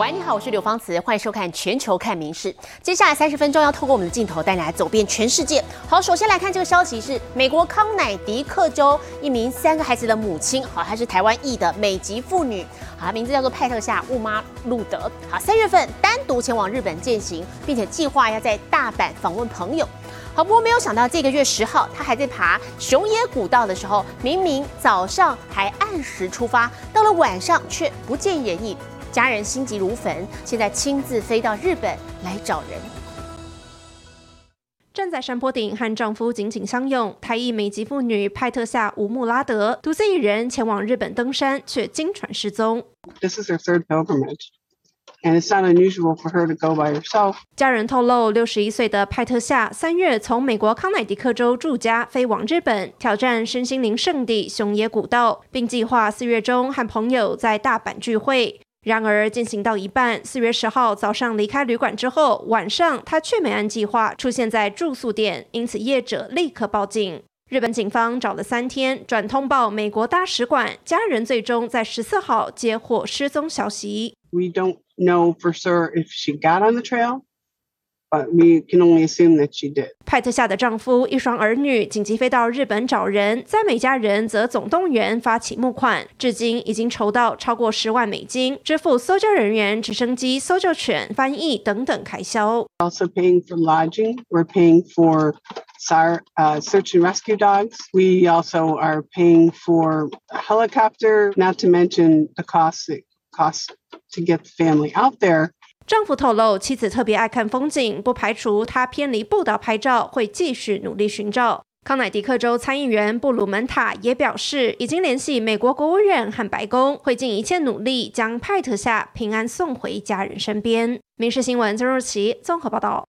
喂，你好，我是刘芳慈，欢迎收看《全球看名事》。接下来三十分钟要透过我们的镜头带你来走遍全世界。好，首先来看这个消息是美国康乃狄克州一名三个孩子的母亲，好，她是台湾裔的美籍妇女，好，她名字叫做派特夏·雾妈路德。好，三月份单独前往日本践行，并且计划要在大阪访问朋友。好，不过没有想到这个月十号，她还在爬熊野古道的时候，明明早上还按时出发，到了晚上却不见人影。家人心急如焚，现在亲自飞到日本来找人。站在山坡顶和丈夫紧紧相拥，台裔美籍妇女派特夏·吴穆拉德独自一人前往日本登山，却惊传失踪。This is her third pilgrimage. And it's not unusual for her to go by herself. 家人透露，六十一岁的派特夏三月从美国康乃狄克州住家飞往日本，挑战身心灵圣地熊野古道，并计划四月中和朋友在大阪聚会。然而进行到一半，四月十号早上离开旅馆之后，晚上他却没按计划出现在住宿点，因此业者立刻报警。日本警方找了三天，转通报美国大使馆，家人最终在十四号接获失踪消息。We don't know for sure if she got on the trail. but we can only assume that she did. 派特夏的丈夫、一双儿女紧急飞到日本找人，在美家人则总动员发起募款，至今已经筹到超过十万美金，支付搜救人员、直升机、搜救犬、翻译等等开销。Also paying for lodging, we're paying for uh, search and rescue dogs. We also are paying for a helicopter, not to mention the cost costs to get the family out there. 丈夫透露，妻子特别爱看风景，不排除他偏离步道拍照，会继续努力寻找。康乃迪克州参议员布鲁门塔也表示，已经联系美国国务院和白宫，会尽一切努力将派特夏平安送回家人身边。民事新闻曾若琪综合报道。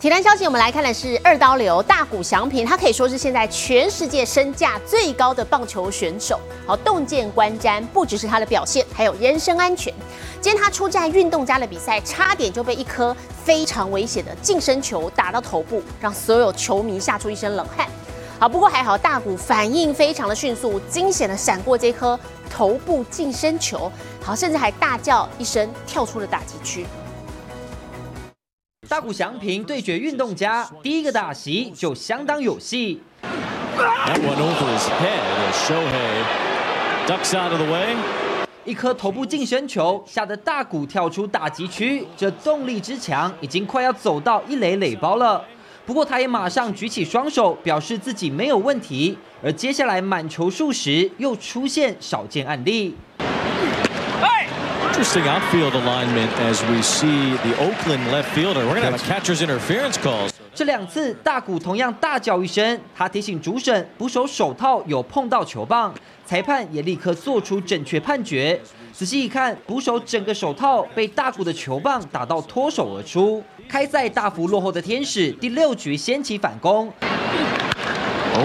体坛消息，我们来看的是二刀流大谷翔平，他可以说是现在全世界身价最高的棒球选手。好，洞见观瞻，不只是他的表现，还有人身安全。今天他出战运动家的比赛，差点就被一颗非常危险的近身球打到头部，让所有球迷吓出一身冷汗。好，不过还好大谷反应非常的迅速，惊险的闪过这颗头部近身球，好，甚至还大叫一声跳出了打击区。大谷翔平对决运动家，第一个打席就相当有戏。一颗头部近身球，吓得大谷跳出打击区，这动力之强，已经快要走到一垒垒包了。不过他也马上举起双手，表示自己没有问题。而接下来满球数时，又出现少见案例。Interesting outfield alignment as we see the Oakland left fielder. We're going to have a catcher's interference call. 这两次大谷同样大叫一声，他提醒主审捕手手套有碰到球棒，裁判也立刻做出正确判决。仔细一看，捕手整个手套被大谷的球棒打到脱手而出。开赛大幅落后的天使第六局掀起反攻。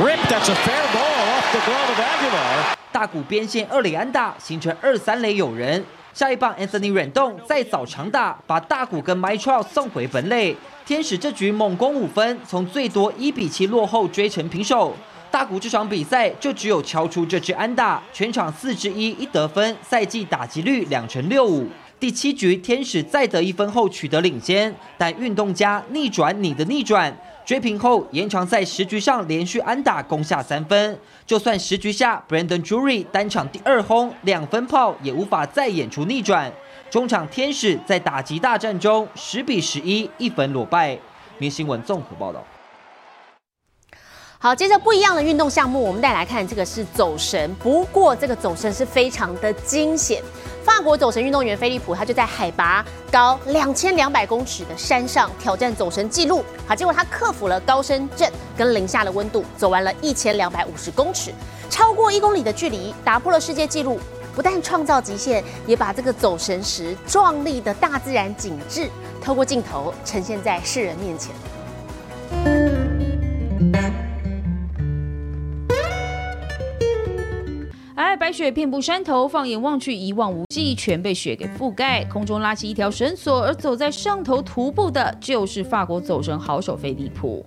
Rip, that's a fair ball off the glove of Aguilar. 大谷边线二垒安打，形成二三垒有人。下一棒，Anthony 软动再早长打，把大谷跟 m y t r o 送回本垒。天使这局猛攻五分，从最多一比七落后追成平手。大谷这场比赛就只有敲出这支安打，全场四支一一得分，赛季打击率两成六五。第七局，天使再得一分后取得领先，但运动家逆转你的逆转。追平后，延长赛十局上连续安打攻下三分。就算十局下，Brandon Drury 单场第二轰两分炮，也无法再演出逆转。中场天使在打击大战中十比十一一分落败。明新闻综合报道。好，接着不一样的运动项目，我们再来看这个是走神，不过这个走神是非常的惊险。法国走神运动员菲利普，他就在海拔高两千两百公尺的山上挑战走神记录。好，结果他克服了高山症跟零下的温度，走完了一千两百五十公尺，超过一公里的距离，打破了世界纪录。不但创造极限，也把这个走神时壮丽的大自然景致，透过镜头呈现在世人面前。白雪遍布山头，放眼望去一望无际，全被雪给覆盖。空中拉起一条绳索，而走在上头徒步的，就是法国走神好手菲利普。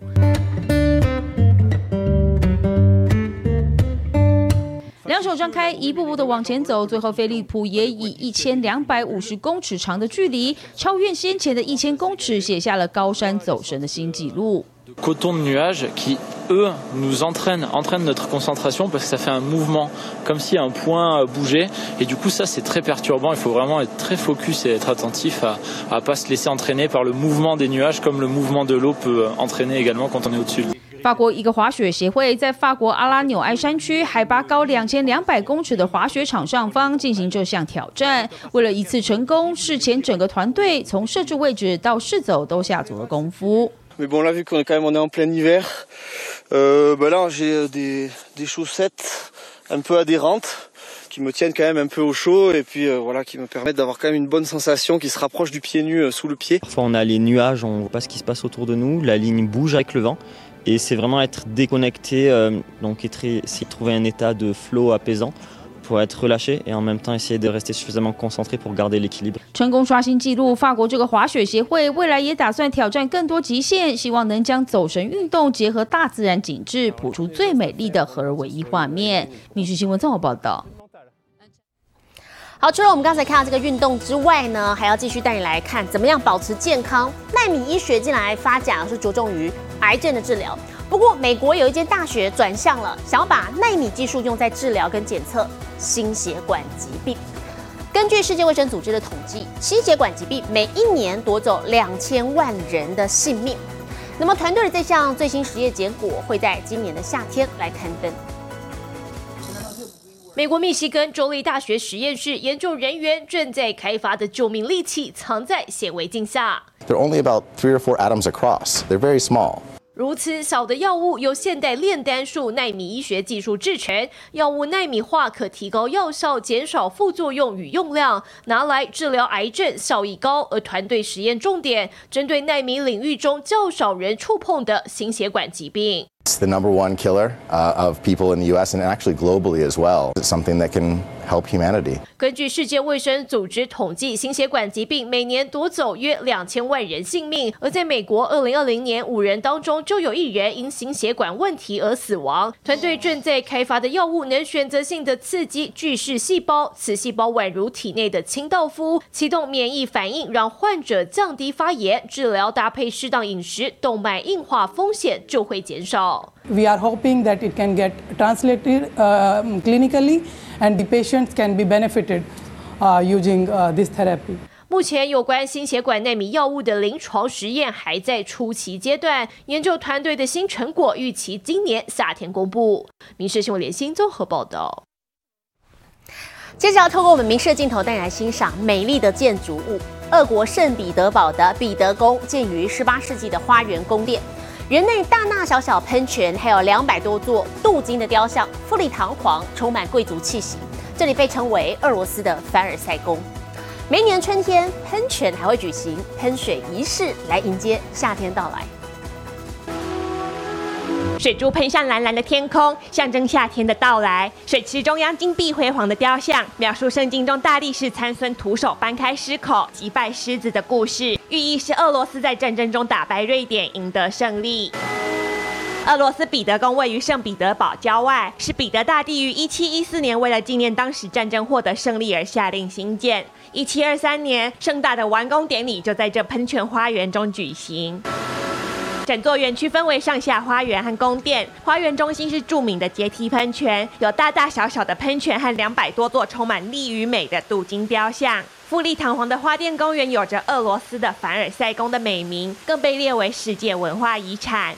两手张开，一步步的往前走，最后菲利普也以一千两百五十公尺长的距离，超越先前的一千公尺，写下了高山走神的新纪录。Coton de nuages qui, eux, nous entraînent, entraînent notre concentration parce que ça fait un mouvement, comme si un point bougeait. Et du coup, ça, c'est très perturbant. Il faut vraiment être très focus et être attentif à ne pas se laisser entraîner par le mouvement des nuages, comme le mouvement de l'eau peut entraîner également quand on est au-dessus. 法国一个滑雪协会在法国阿拉纽埃山区海拔高两千两百公尺的滑雪场上方进行这项挑战。为了一次成功，事前整个团队从设置位置到试走都下足了功夫。Mais bon, là, vu qu'on est quand même on est en plein hiver, euh, bah là, j'ai des, des chaussettes un peu adhérentes qui me tiennent quand même un peu au chaud et puis euh, voilà, qui me permettent d'avoir quand même une bonne sensation qui se rapproche du pied nu euh, sous le pied. Parfois, on a les nuages, on voit pas ce qui se passe autour de nous, la ligne bouge avec le vent. Et c'est vraiment être déconnecté, euh, donc essayer de trouver un état de flow apaisant pour être relâché et en même temps essayer de rester suffisamment concentré pour garder l'équilibre. 成功刷新纪录，法国这个滑雪协会未来也打算挑战更多极限，希望能将走神运动结合大自然景致，谱出最美丽的合而为一画面。密室新闻综合报道。好，除了我们刚才看到这个运动之外呢，还要继续带你来看怎么样保持健康。纳米医学近来发展是着重于癌症的治疗。不过，美国有一间大学转向了，想要把纳米技术用在治疗跟检测心血管疾病。根据世界卫生组织的统计，心血管疾病每一年夺走两千万人的性命。那么，团队的这项最新实验结果会在今年的夏天来刊登。美国密西根州立大学实验室研究人员正在开发的救命利器藏在显微镜下。They're only about three or four atoms across. They're very small. 如此小的药物由现代炼丹术纳米医学技术制成，药物纳米化可提高药效，减少副作用与用量，拿来治疗癌症效益高。而团队实验重点针对纳米领域中较少人触碰的心血管疾病。It's the number one killer uh, of people in the U.S. and actually globally as well. It's something that can help humanity. 根据世界卫生组织统计，心血管疾病每年夺走约两千万人性命。而在美国，二零二零年五人当中就有一人因心血管问题而死亡。团队正在开发的药物能选择性的刺激巨噬细胞，此细胞宛如体内的清道夫，启动免疫反应，让患者降低发炎。治疗搭配适当饮食，动脉硬化风险就会减少。We are hoping that it can get translated uh, clinically and the patients can be benefited uh, using uh, this therapy. 目前有关心血管内米药物的临床实验还在初期阶段，研究团队的新成果预期今年夏天公布。民事新闻联新综合报道。接着要透过我们明视镜头带你来欣赏美丽的建筑物——俄国圣彼得堡的彼得宫，建于18世纪的花园宫殿。园内大大小小喷泉，还有两百多座镀金的雕像，富丽堂皇，充满贵族气息。这里被称为俄罗斯的凡尔赛宫。每年春天，喷泉还会举行喷水仪式，来迎接夏天到来。水珠喷向蓝蓝的天空，象征夏天的到来。水池中央金碧辉煌的雕像，描述圣经中大力士参孙徒手搬开狮口击败狮子的故事，寓意是俄罗斯在战争中打败瑞典，赢得胜利。俄罗斯彼得宫位于圣彼得堡郊外，是彼得大帝于1714年为了纪念当时战争获得胜利而下令兴建。1723年，盛大的完工典礼就在这喷泉花园中举行。整座园区分为上下花园和宫殿，花园中心是著名的阶梯喷泉，有大大小小的喷泉和两百多座充满力与美的镀金雕像。富丽堂皇的花店公园有着俄罗斯的凡尔赛宫的美名，更被列为世界文化遗产。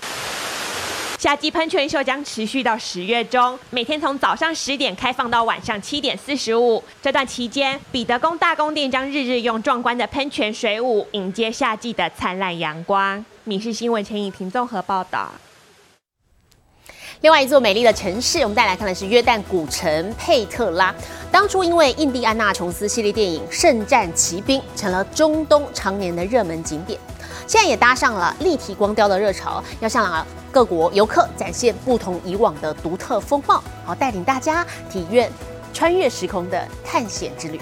夏季喷泉秀将持续到十月中，每天从早上十点开放到晚上七点四十五。这段期间，彼得宫大宫殿将日日用壮观的喷泉水舞迎接夏季的灿烂阳光。民事新闻陈以婷综合报道。另外一座美丽的城市，我们带来看的是约旦古城佩特拉。当初因为印第安纳琼斯系列电影《圣战奇兵》成了中东常年的热门景点，现在也搭上了立体光雕的热潮，要向各国游客展现不同以往的独特风貌，好带领大家体验穿越时空的探险之旅。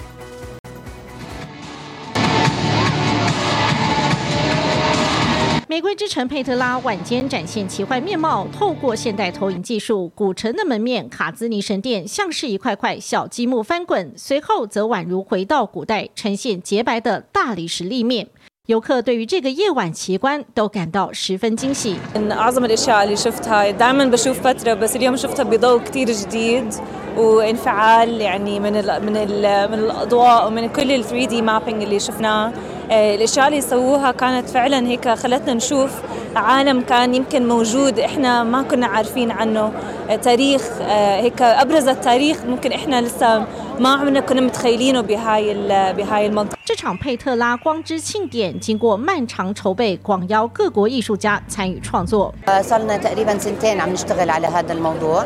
玫瑰之城佩特拉晚间展现奇幻面貌，透过现代投影技术，古城的门面卡兹尼神殿像是一块块小积木翻滚，随后则宛如回到古代，呈现洁白的大理石立面。游客对于这个夜晚奇观都感到十分惊喜。 من أعظم الأشياء اللي شفتها دائما بشوف فترة بس اليوم شفتها بضوء كتير جديد وانفعال يعني من ال من ال من الأضواء ومن كل ال 3 دي مابينج اللي شفناه آه، الأشياء اللي سووها كانت فعلا هيك خلتنا نشوف عالم كان يمكن موجود إحنا ما كنا عارفين عنه آه، تاريخ آه، هيك أبرز التاريخ ممكن إحنا لسه ما عمرنا كنا متخيلينه بهاي ال- بهاي المنطقة 这场佩特拉光之庆典经过漫长筹备，广邀各国艺术家参与创作。 صار لنا تقريبا سنتين عم نشتغل على هذا الموضوع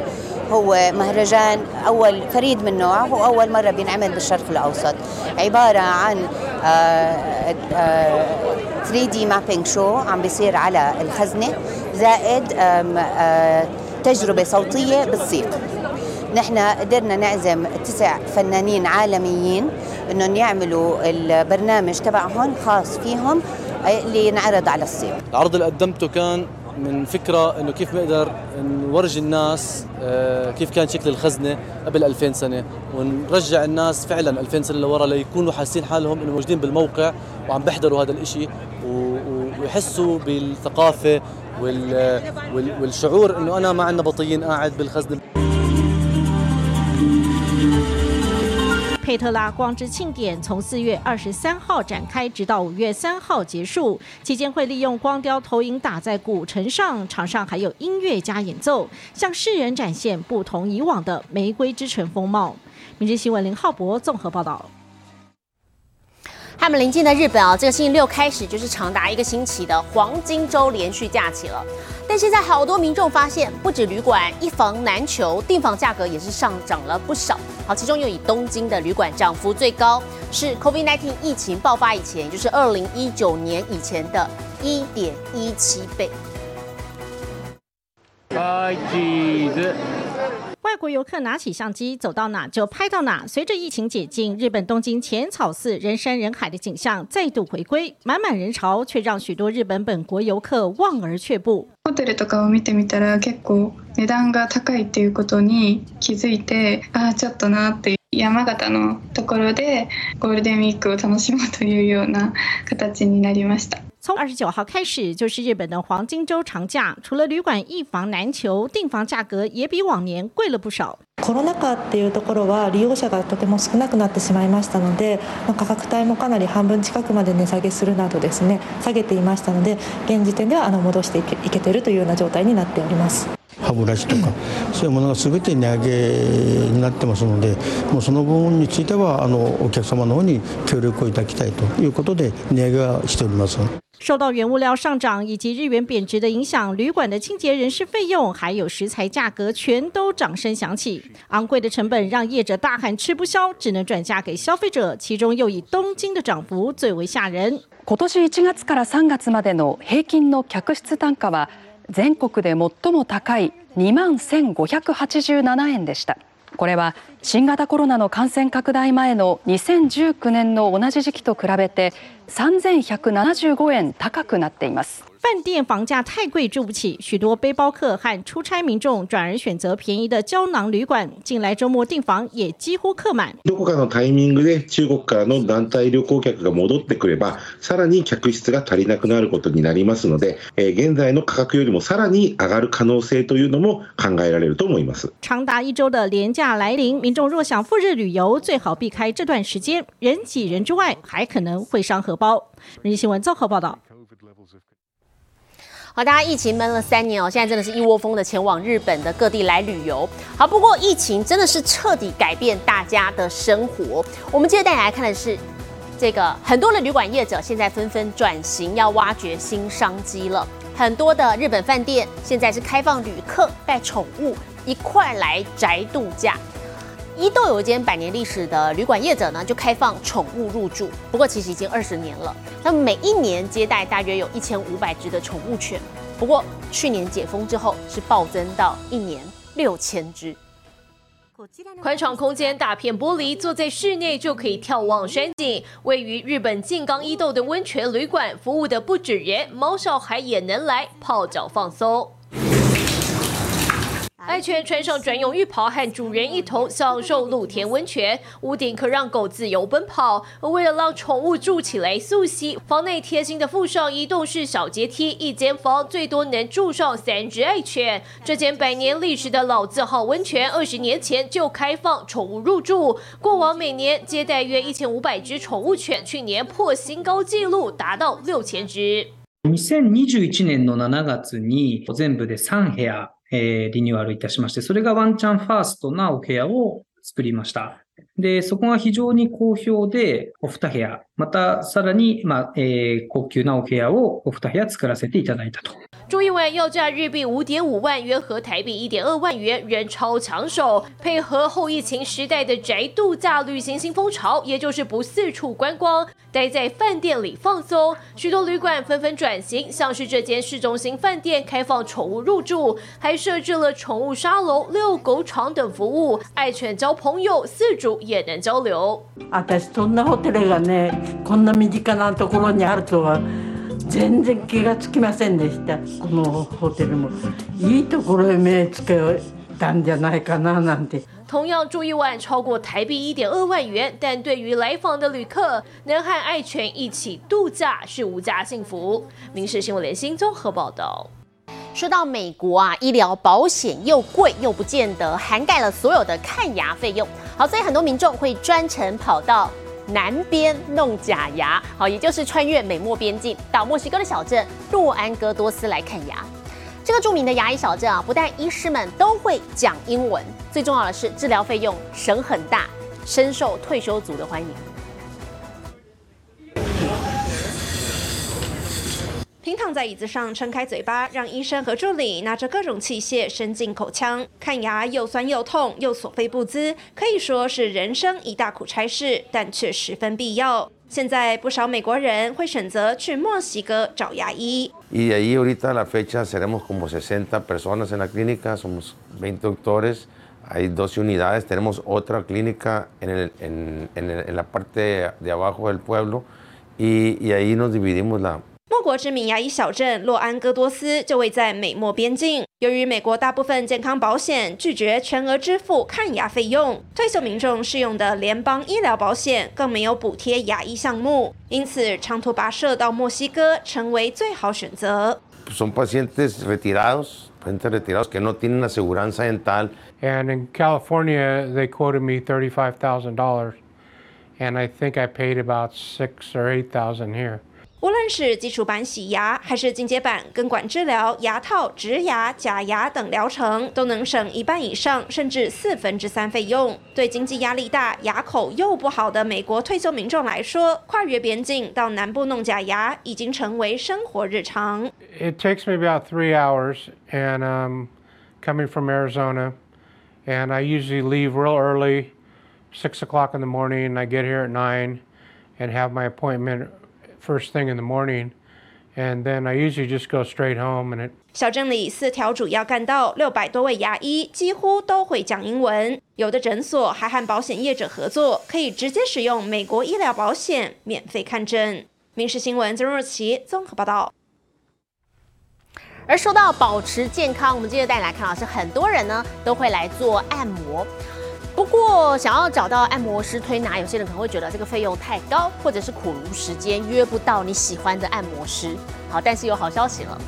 هو مهرجان أول فريد من نوعه هو أول مرة بينعمل بالشرق الأوسط عبارة عن 3 دي مابينج شو عم بيصير على الخزنة زائد آم، آه، تجربة صوتية بالصيف نحن قدرنا نعزم تسع فنانين عالميين إنهم يعملوا البرنامج تبعهم خاص فيهم اللي ينعرض على الصيف. العرض اللي قدمته كان من فكرة إنه كيف بنقدر نورجي الناس آه، كيف كان شكل الخزنة قبل 2000 سنة ونرجع الناس فعلا 2000 سنة لورا ليكونوا حاسين حالهم انه موجودين بالموقع وعم بيحضروا هذا الإشي ويحسوا بالثقافة وال- والشعور إنه أنا ما عندنا بطيين قاعد بالخزنة. 佩特拉光之庆典从四月二十三号展开，直到五月三号结束。期间会利用光雕投影打在古城上，场上还有音乐加演奏，向世人展现不同以往的玫瑰之城风貌。明日新闻林浩博综合报道。他们临近的日本啊，这个星期六开始就是长达一个星期的黄金周连续假期了。但现在好多民众发现，不止旅馆一房难求，订房价格也是上涨了不少。好，其中又以东京的旅馆涨幅最高，是 COVID-19 疫情爆发以前，也就是二零一九年以前的一点一七倍。开机子外国游客拿起相机，走到哪就拍到哪。随着疫情解禁，日本东京浅草寺人山人海的景象再度回归，满满人潮却让许多日本本国游客望而却步。ホテルとかを見てみたら結構値段が高いっていうことに気づいてああちょっとなって山形のところでゴールデンウィークを楽しもうというような形になりました。 从二十九号开始就是日本的黄金周长假，除了旅馆一房难求，订房价格也比往年贵了不少。コロナ禍っていうところは利用者がとても少なくなってしまいましたので、まあ価格帯もかなり半分近くまで値下げするなどですね下げていましたので現時点ではあの戻していけいけてるというような状態になっております。歯ブラシとかそういうものが全て値上げになってますのでもうその部分についてはあのお客様の方に協力をいただきたいということで値上げはしております。受到原物料上涨以及日元贬值的影响，旅馆的清洁人事费用还有食材价格全都涨声响起。昂贵的成本让业者大喊吃不消，只能转嫁给消费者。其中又以东京的涨幅最为吓人。今年1月から3月までの平均の客室単価は全国で最も高い2万1587円でした これは新型コロナの感染拡大前の2019年の同じ時期と比べて3175円高くなっています。饭店房价太贵住不起，许多背包客和出差民众转而选择便宜的胶囊旅馆。近来周末订房也几乎客满。どこかのタイミングで中国からの団体旅行客が戻ってくれば、さらに客室が足りなくなることになりますので、えー現在の価格よりもさらに上がる可能性というのも考えられると思います。长达一周的连假来临，民众若想赴日旅游，最好避开这段时间，人挤人之外，还可能会伤荷包。日新闻综合报道。 好，大家疫情闷了三年哦，现在真的是一窝蜂的前往日本的各地来旅游。好，不过疫情真的是彻底改变大家的生活。我们接着带你来看的是，这个很多的旅馆业者现在纷纷转型，要挖掘新商机了。很多的日本饭店现在是开放旅客带宠物一块来宅度假。伊豆有一间百年历史的旅馆业者呢，就开放宠物入住，不过其实已经二十年了。那么每一年接待大约有一千五百只的宠物犬，不过去年解封之后是暴增到一年六千只。宽敞空间，大片玻璃，坐在室内就可以眺望山景。位于日本静冈伊豆的温泉旅馆，服务的不止人，猫小孩也能来泡脚放松。爱犬穿上专用浴袍，和主人一同享受露天温泉。屋顶可让狗自由奔跑。而为了让宠物住起来速吸，房内贴心的附上移动式小阶梯，一间房最多能住上三只爱犬。这间百年历史的老字号温泉，二十年前就开放宠物入住。过往每年接待约一千五百只宠物犬，去年破新高纪录，达到六千只。2021年の7月に全部で3部屋 えー、リニューアルいたしまして、それがワンチャンファーストなお部屋を作りました。で、そこが非常に好評で、お二部屋、またさらに、まあ、えー、高級なお部屋をお二部屋作らせていただいたと。住一晚要价日币五点五万，约合台币一点二万元，人超抢手。配合后疫情时代的宅度假旅行新风潮，也就是不四处观光，待在饭店里放松。许多旅馆纷纷转型，像是这间市中心饭店开放宠物入住，还设置了宠物沙龙、遛狗场等服务，爱犬交朋友，饲主也能交流。私そんなホテルがね、こんな身近なところにあるとは。 全然気がつきませんでしたこのホテルもいいところへ目つけたんじゃないかななんて。同样住一晚超过台币一点二万元，但对于来访的旅客，能和爱犬一起度假是无价幸福。民事新闻联新综合报道。说到美国啊，医疗保险又贵又不见得涵盖了所有的看牙费用，好，所以很多民众会专程跑到。 南边弄假牙，好，也就是穿越美墨边境到墨西哥的小镇洛安戈多斯来看牙。这个著名的牙医小镇啊，不但医师们都会讲英文，最重要的是治疗费用省很大，深受退休族的欢迎。平躺在椅子上，撑开嘴巴，让医生和助理拿着各种器械伸进口腔看牙，又酸又痛又所费不赀，可以说是人生一大苦差事，但却十分必要。现在不少美国人会选择去墨西哥找牙医。Y ahí ahorita la fecha seremos como 60 personas en la clínica, somos 20 doctores, hay 12 unidades, tenemos otra clínica en, el, en, en, la parte de abajo del pueblo y, y ahí nos dividimos la 莫国知名牙医小镇洛安戈多斯就位在美墨边境。由于美国大部分健康保险拒绝全额支付看牙费用，退休民众适用的联邦医疗保险更没有补贴牙医项目，因此长途跋涉到墨西哥成为最好选择。Son pacientes retirados, pacientes retirados que no tienen aseguranza dental. And in California, they quoted me thirty-five thousand dollars, and I think I paid about six or eight thousand here. 无论是基础版洗牙，还是进阶版根管治疗、牙套、植牙、假牙等疗程，都能省一半以上，甚至四分之三费用。对经济压力大、牙口又不好的美国退休民众来说，跨越边境到南部弄假牙已经成为生活日常。It takes me about three hours, and um, coming from Arizona, and I usually leave real early, six o'clock in the morning. I get here at nine, and have my appointment. First thing in the morning, and then I usually just go straight home. And it 小镇里四条主要干道，六百多位牙医几乎都会讲英文。有的诊所还和保险业者合作，可以直接使用美国医疗保险免费看诊。民事新闻曾若琪综合报道。而说到保持健康，我们接着带来看老师很多人呢都会来做按摩。不过，想要找到按摩师推拿，有些人可能会觉得这个费用太高，或者是苦无时间约不到你喜欢的按摩师。好，但是有好消息了，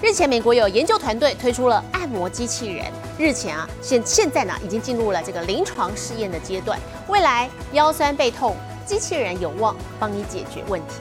日前美国有研究团队推出了按摩机器人，日前啊，现现在呢已经进入了这个临床试验的阶段，未来腰酸背痛，机器人有望帮你解决问题。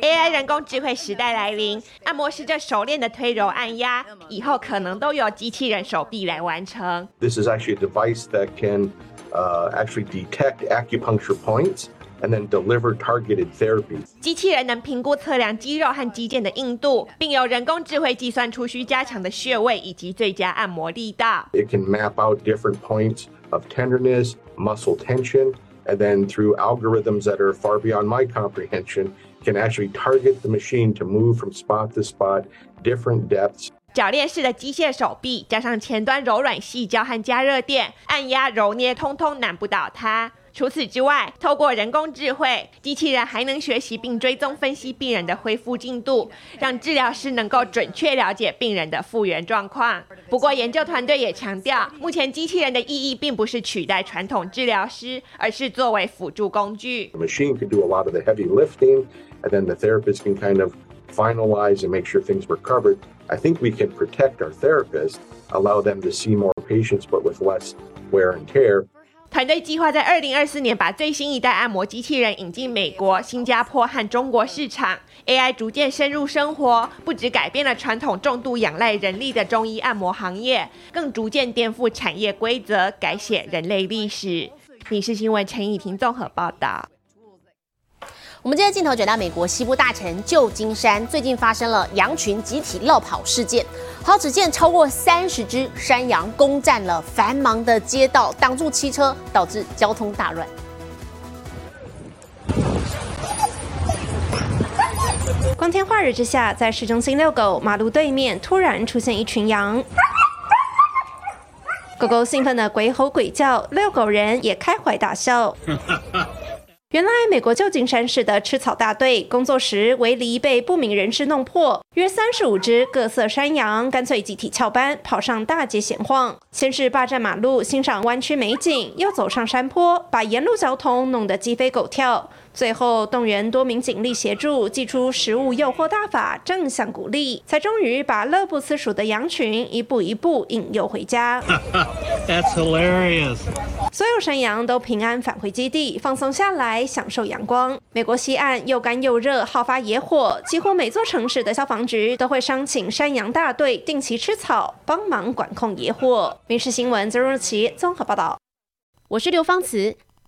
AI 人工智慧时代来临，按摩师就熟练的推揉按压，以后可能都由机器人手臂来完成。This is actually a device that can uh, actually detect acupuncture points and then deliver targeted therapy. 机器人能评估测量肌肉和肌腱的硬度，并由人工智慧计算出需加强的穴位以及最佳按摩力道。It can map out different points of tenderness, muscle tension, and then through algorithms that are far beyond my comprehension Can actually target the machine to move from spot to spot, different depths. 铰链式的机械手臂，加上前端柔软细胶和加热垫，按压揉捏，通通难不倒它。除此之外，透过人工智慧，机器人还能学习并追踪分析病人的恢复进度，让治疗师能够准确了解病人的复原状况。不过，研究团队也强调，目前机器人的意义并不是取代传统治疗师，而是作为辅助工具。Machine can do a lot of the heavy lifting, and then the therapist can kind of finalize and make sure things were covered. I think we can protect our therapists, allow them to see more patients, but with less wear and tear. 团队计划在二零二四年把最新一代按摩机器人引进美国、新加坡和中国市场。AI 逐渐深入生活，不止改变了传统重度仰赖人力的中医按摩行业，更逐渐颠覆产业规则，改写人类历史。影视新闻陈以婷综合报道。我们今天镜头转到美国西部大城旧金山，最近发生了羊群集体落跑事件。好，只见超过三十只山羊攻占了繁忙的街道，挡住汽车，导致交通大乱。光天化日之下，在市中心遛狗，马路对面突然出现一群羊，狗狗兴奋的鬼吼鬼叫，遛狗人也开怀大笑。原来，美国旧金山市的吃草大队工作时围篱被不明人士弄破，约三十五只各色山羊干脆集体翘班，跑上大街闲晃。先是霸占马路欣赏弯曲美景，又走上山坡，把沿路交通弄得鸡飞狗跳。最后动员多名警力协助，祭出食物诱惑大法，正向鼓励，才终于把乐不思蜀的羊群一步一步引诱回家。That's hilarious. 所有山羊都平安返回基地，放松下来，享受阳光。美国西岸又干又热，好发野火，几乎每座城市的消防局都会商请山羊大队定期吃草，帮忙管控野火。民事新闻曾若琪综合报道。我是刘芳慈。